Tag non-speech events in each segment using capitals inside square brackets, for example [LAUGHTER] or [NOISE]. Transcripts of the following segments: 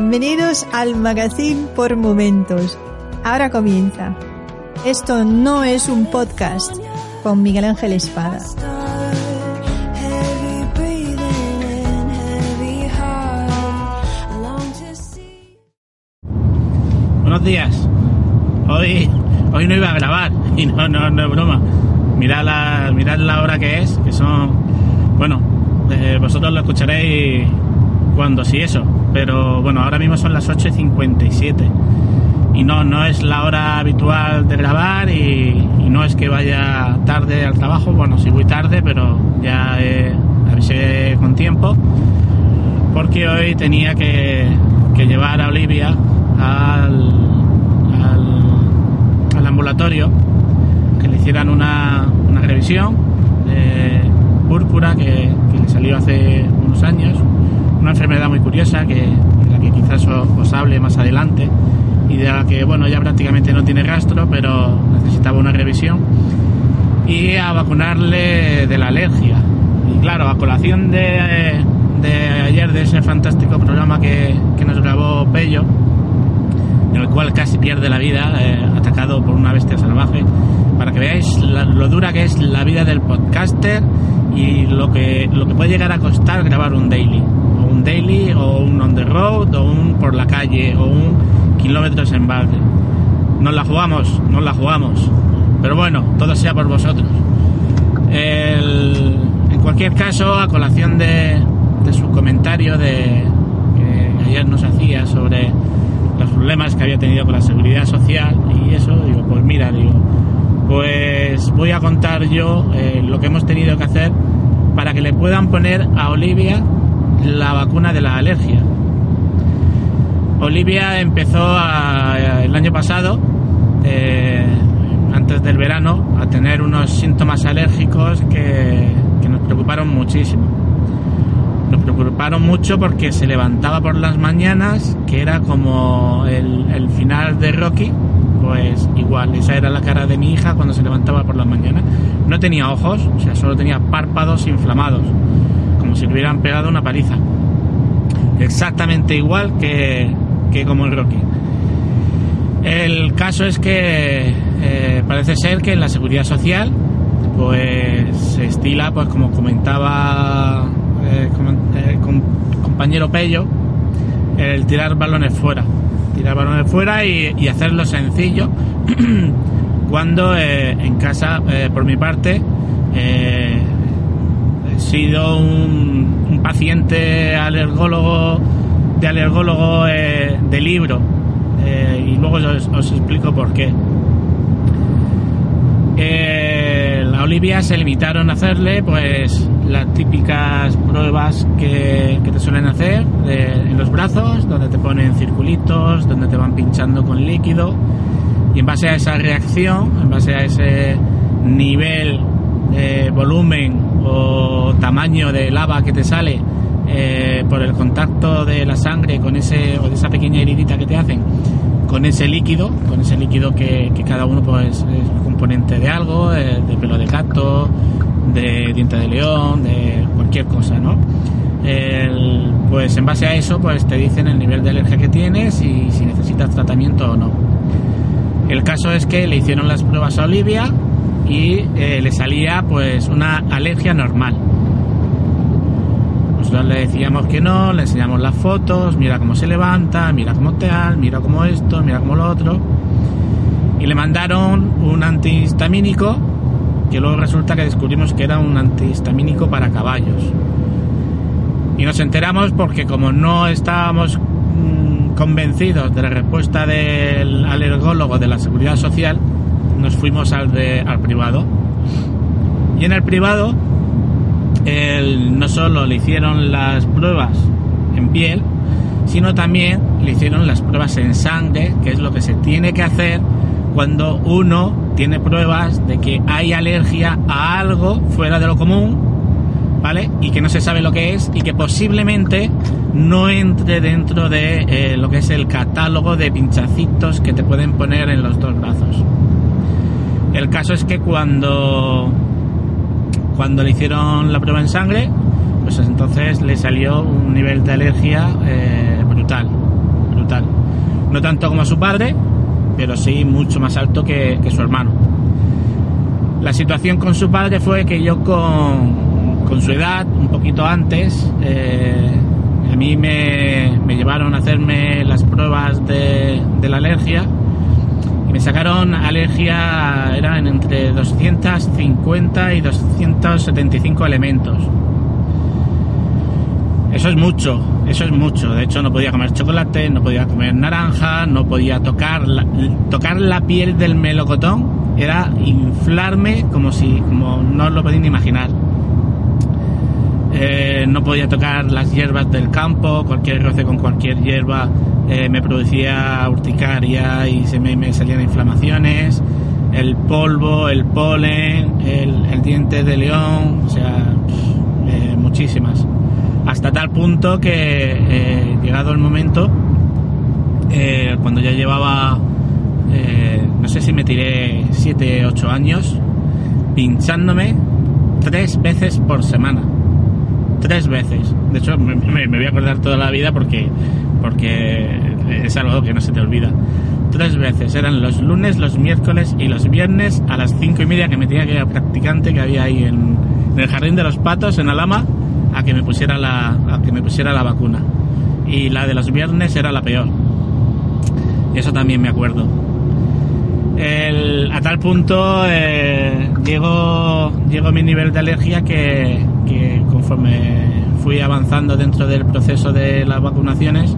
Bienvenidos al magazine por momentos. Ahora comienza. Esto no es un podcast con Miguel Ángel Espada. Buenos días. Hoy, hoy no iba a grabar [LAUGHS] y no, no, es broma. Mirad la, mirad la hora que es, que son, bueno, eh, vosotros lo escucharéis cuando sí eso, pero bueno, ahora mismo son las 8 y 57 y no, no es la hora habitual de grabar y, no es que vaya tarde al trabajo, bueno, sí voy tarde, pero ya eh, avisé con tiempo porque hoy tenía que, que llevar a Olivia al, al, al ambulatorio que le hicieran una, una revisión de púrpura que, que le salió hace unos años, una enfermedad muy curiosa que, de la que quizás os, os hable más adelante y de la que bueno ya prácticamente no tiene rastro pero necesitaba una revisión y a vacunarle de la alergia. Y claro a colación de, de ayer de ese fantástico programa que, que nos grabó Pello en el cual casi pierde la vida eh, atacado por una bestia salvaje para que veáis la, lo dura que es la vida del podcaster y lo que lo que puede llegar a costar grabar un daily daily o un on the road o un por la calle o un kilómetros en balde. Nos la jugamos, nos la jugamos. Pero bueno, todo sea por vosotros. El, en cualquier caso, a colación de, de su comentario de, que ayer nos hacía sobre los problemas que había tenido con la seguridad social y eso, digo, pues mira, digo, pues voy a contar yo eh, lo que hemos tenido que hacer para que le puedan poner a Olivia la vacuna de la alergia. Olivia empezó el año pasado, eh, antes del verano, a tener unos síntomas alérgicos que, que, nos preocuparon muchísimo. Nos preocuparon mucho porque se levantaba por las mañanas, que era como el, el final de Rocky, pues igual, esa era la cara de mi hija cuando se levantaba por las mañanas. No tenía ojos, o sea, solo tenía párpados inflamados, como si le hubieran pegado una paliza. Exactamente igual que, que como el Rocky. El caso es que eh, parece ser que en la seguridad social pues se estila, pues como comentaba eh, eh, com compañero Pello, el tirar balones fuera. Tirar balones fuera y, hacerlo sencillo [CLEARS THROAT] cuando eh, en casa, por mi parte, un, paciente alergólogo de alergólogo eh, de libro eh, y luego os, explico por qué. Eh, la Olivia se limitaron a hacerle pues las típicas pruebas que, que te suelen hacer de, en los brazos, donde te ponen circulitos, donde te van pinchando con líquido y en base a esa reacción, en base a ese nivel de volumen o tamaño de lava que te sale eh, por el contacto de la sangre con ese o de esa pequeña heridita que te hacen con ese líquido, con ese líquido que, cada uno pues es componente de algo, eh, de pelo de gato, de diente de león, de cualquier cosa, ¿no? El, pues en base a eso pues te dicen el nivel de alergia que tienes y si necesitas tratamiento o no. El caso es que le hicieron las pruebas a Olivia y eh, le salía pues una alergia normal nosotros le decíamos que no, le enseñamos las fotos, mira cómo se levanta, mira cómo tal, mira cómo esto, mira cómo lo otro. Y le mandaron un antihistamínico, que luego resulta que descubrimos que era un antihistamínico para caballos. Y nos enteramos porque como no estábamos mm, convencidos de la respuesta del alergólogo de la seguridad social, nos fuimos al, al privado. Y en el privado, él, no solo le hicieron las pruebas en piel, sino también le hicieron las pruebas en sangre, que es lo que se tiene que hacer cuando uno tiene pruebas de que hay alergia a algo fuera de lo común, ¿vale? Y que no se sabe lo que es y que posiblemente no entre dentro de eh, lo que es el catálogo de pinchacitos que te pueden poner en los dos brazos. El caso es que cuando cuando le hicieron la prueba en sangre, pues entonces le salió un nivel de alergia eh, brutal, brutal. No tanto como a su padre, pero sí mucho más alto que, su hermano. La situación con su padre fue que yo con, su edad, un poquito antes, eh, a mí me, llevaron a hacerme las pruebas de, la alergia me sacaron alergia, eran entre 250 y 275 elementos. Eso es mucho, eso es mucho. De hecho, no podía comer chocolate, no podía comer naranja, no podía tocar la, tocar la piel del melocotón. Era inflarme como si, como no lo podéis imaginar. Eh, no podía tocar las hierbas del campo, cualquier roce con cualquier hierba eh, me producía urticaria y se me, salían inflamaciones. El polvo, el polen, el, diente de león, o sea, eh, muchísimas hasta tal punto que llegado el momento, cuando ya llevaba, no sé si me tiré 7, 8 años, pinchándome tres veces por semana. Tres veces. De hecho, me, voy a acordar toda la vida porque, porque es algo que no se te olvida. Tres veces. Eran los lunes, los miércoles y los viernes a las cinco y media que me tenía que ir a practicante que había ahí en, el Jardín de los Patos, en Alama a que me pusiera la a que me pusiera la vacuna y la de los viernes era la peor eso también me acuerdo El, a tal punto eh, llegó llegó mi nivel de alergia que, conforme fui avanzando dentro del proceso de las vacunaciones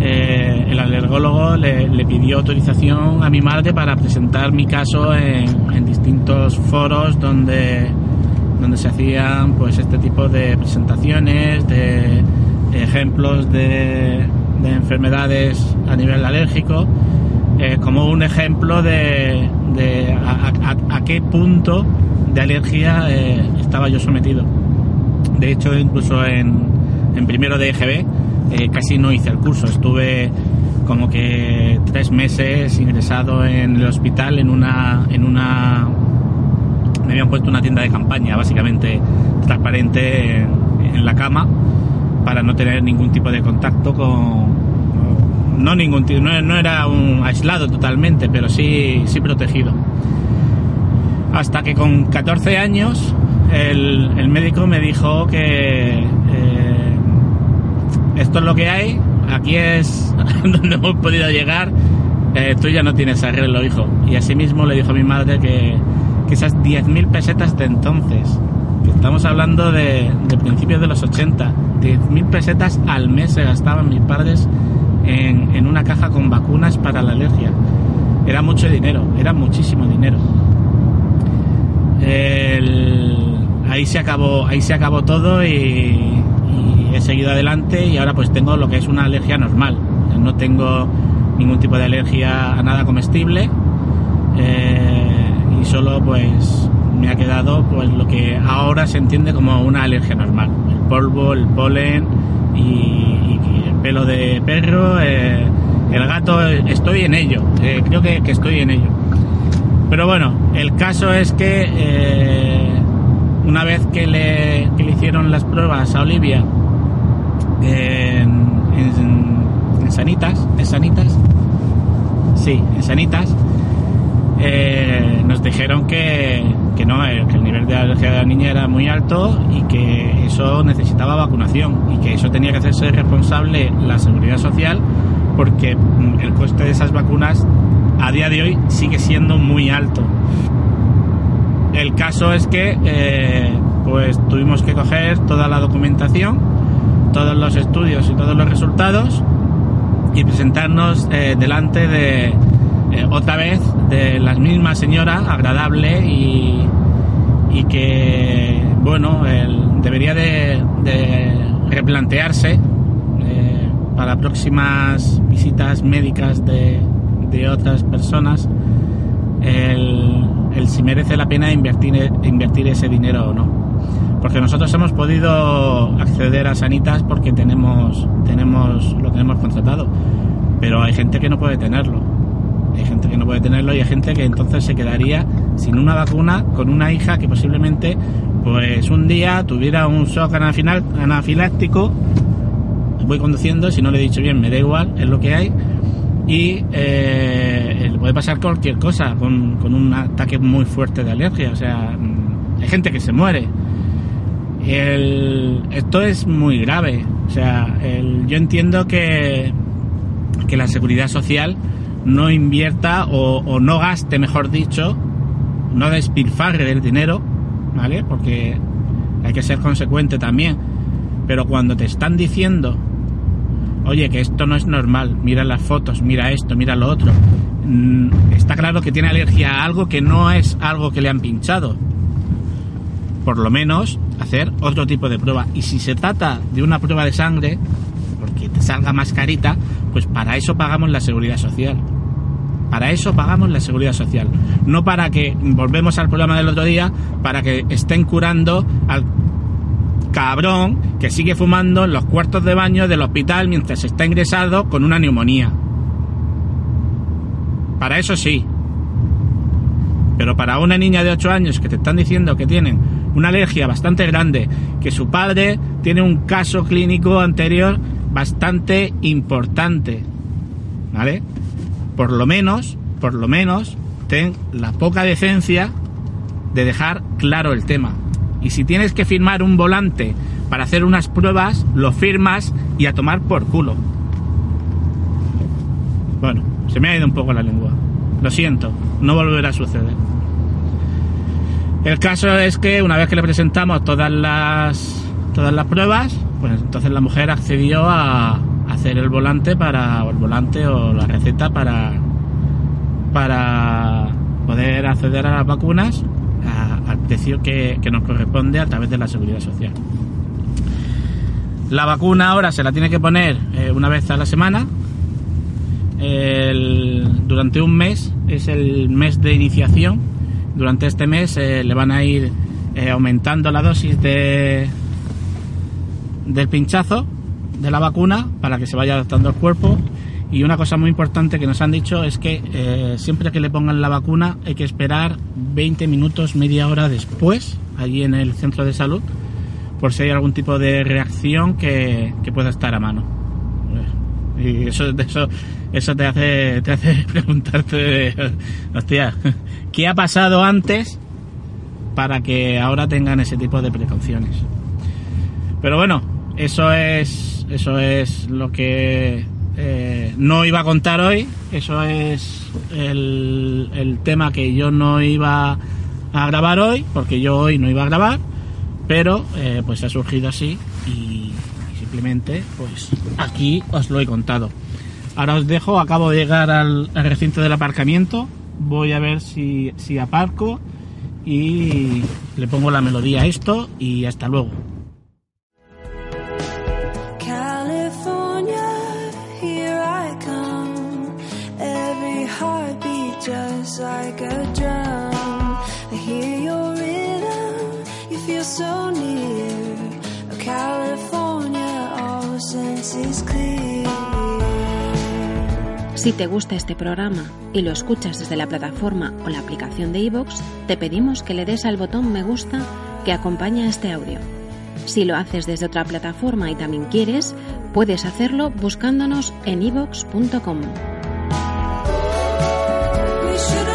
eh, el alergólogo le, pidió autorización a mi madre para presentar mi caso en, en distintos foros donde donde se hacían pues este tipo de presentaciones, de ejemplos de, de enfermedades a nivel alérgico, eh, como un ejemplo de, a, qué punto de alergia eh, estaba yo sometido. De hecho, incluso en, en primero de EGB eh, casi no hice el curso, estuve como que tres meses ingresado en el hospital en una, en una me habían puesto una tienda de campaña, básicamente transparente en, la cama, para no tener ningún tipo de contacto con. No, ningún, no, no era un aislado totalmente, pero sí, sí protegido. Hasta que con 14 años el, médico me dijo que eh, esto es lo que hay, aquí es [LAUGHS] donde hemos podido llegar, eh, tú ya no tienes arreglo, hijo. Y asimismo le dijo a mi madre que, que esas 10.000 pesetas de entonces, que estamos hablando de, de principios de los 80, 10.000 pesetas al mes se gastaban mis padres en, en, una caja con vacunas para la alergia. Era mucho dinero, era muchísimo dinero. El, ahí se acabó, ahí se acabó todo y, he seguido adelante y ahora pues tengo lo que es una alergia normal. No tengo ningún tipo de alergia a nada comestible. Eh, y solo pues me ha quedado pues lo que ahora se entiende como una alergia normal el polvo el polen y, el pelo de perro eh, el gato estoy en ello eh, creo que, estoy en ello pero bueno el caso es que una vez que le, hicieron las pruebas a Olivia en, en, en Sanitas sí en Sanitas eh, nos dijeron que, no, eh, que el nivel de alergia de la niña era muy alto y que eso necesitaba vacunación y que eso tenía que hacerse responsable la seguridad social porque el coste de esas vacunas a día de hoy sigue siendo muy alto. El caso es que eh, pues tuvimos que coger toda la documentación todos los estudios y todos los resultados y presentarnos eh, delante de eh, otra vez de la misma señora agradable y, que bueno debería de, replantearse eh, para próximas visitas médicas de, de otras personas el, el, si merece la pena invertir, invertir ese dinero o no porque nosotros hemos podido acceder a Sanitas porque tenemos, tenemos, lo tenemos contratado, pero hay gente que no puede tenerlo. Hay gente que no puede tenerlo y hay gente que entonces se quedaría sin una vacuna con una hija que posiblemente pues un día tuviera un shock anafiláctico. Voy conduciendo, si no le he dicho bien, me da igual, es lo que hay. Y eh, puede pasar cualquier cosa con, con un ataque muy fuerte de alergia. O sea, hay gente que se muere esto es muy grave. O sea, yo entiendo que, que la seguridad social no invierta o, no gaste, mejor dicho, no despilfarre el dinero, ¿vale? Porque hay que ser consecuente también. Pero cuando te están diciendo, oye, que esto no es normal, mira las fotos, mira esto, mira lo otro, mm, está claro que tiene alergia a algo que no es algo que le han pinchado. Por lo menos hacer otro tipo de prueba. Y si se trata de una prueba de sangre, porque te salga más carita, pues para eso pagamos la seguridad social. Para eso pagamos la seguridad social. No para que, volvemos al programa del otro día, para que estén curando al cabrón que sigue fumando en los cuartos de baño del hospital mientras está ingresado con una neumonía. Para eso sí. Pero para una niña de 8 años que te están diciendo que tienen una alergia bastante grande, que su padre tiene un caso clínico anterior bastante importante, ¿vale? Por lo menos, por lo menos, ten la poca decencia de dejar claro el tema. Y si tienes que firmar un volante para hacer unas pruebas, lo firmas y a tomar por culo. Bueno, se me ha ido un poco la lengua. Lo siento, no volverá a suceder. El caso es que una vez que le presentamos todas las todas las pruebas, pues entonces la mujer accedió a hacer el volante para o el volante o la receta para para poder acceder a las vacunas al precio que, nos corresponde a través de la seguridad social. La vacuna ahora se la tiene que poner eh, una vez a la semana. durante un mes es el mes de iniciación durante este mes eh, le van a ir eh, aumentando la dosis de del pinchazo de la vacuna para que se vaya adaptando al cuerpo y una cosa muy importante que nos han dicho es que siempre que le pongan la vacuna hay que esperar 20 minutos, media hora después, allí en el centro de salud, por si hay algún tipo de reacción que, pueda estar a mano. Y eso, eso, eso te hace, te hace [LAUGHS] preguntarte, hostia, ¿qué ha pasado antes para que ahora tengan ese tipo de precauciones? Pero bueno, eso es, eso es lo que eh, no iba a contar hoy, eso es el, tema que yo no iba a grabar hoy, porque yo hoy no iba a grabar, pero eh, pues ha surgido así y simplemente pues aquí os lo he contado. Ahora os dejo, acabo de llegar al, recinto del aparcamiento. Voy a ver si, si aparco y le pongo la melodía a esto y hasta luego. Si te gusta este programa y lo escuchas desde la plataforma o la aplicación de iVoox, te pedimos que le des al botón me gusta que acompaña este audio. Si lo haces desde otra plataforma y también quieres, puedes hacerlo buscándonos en should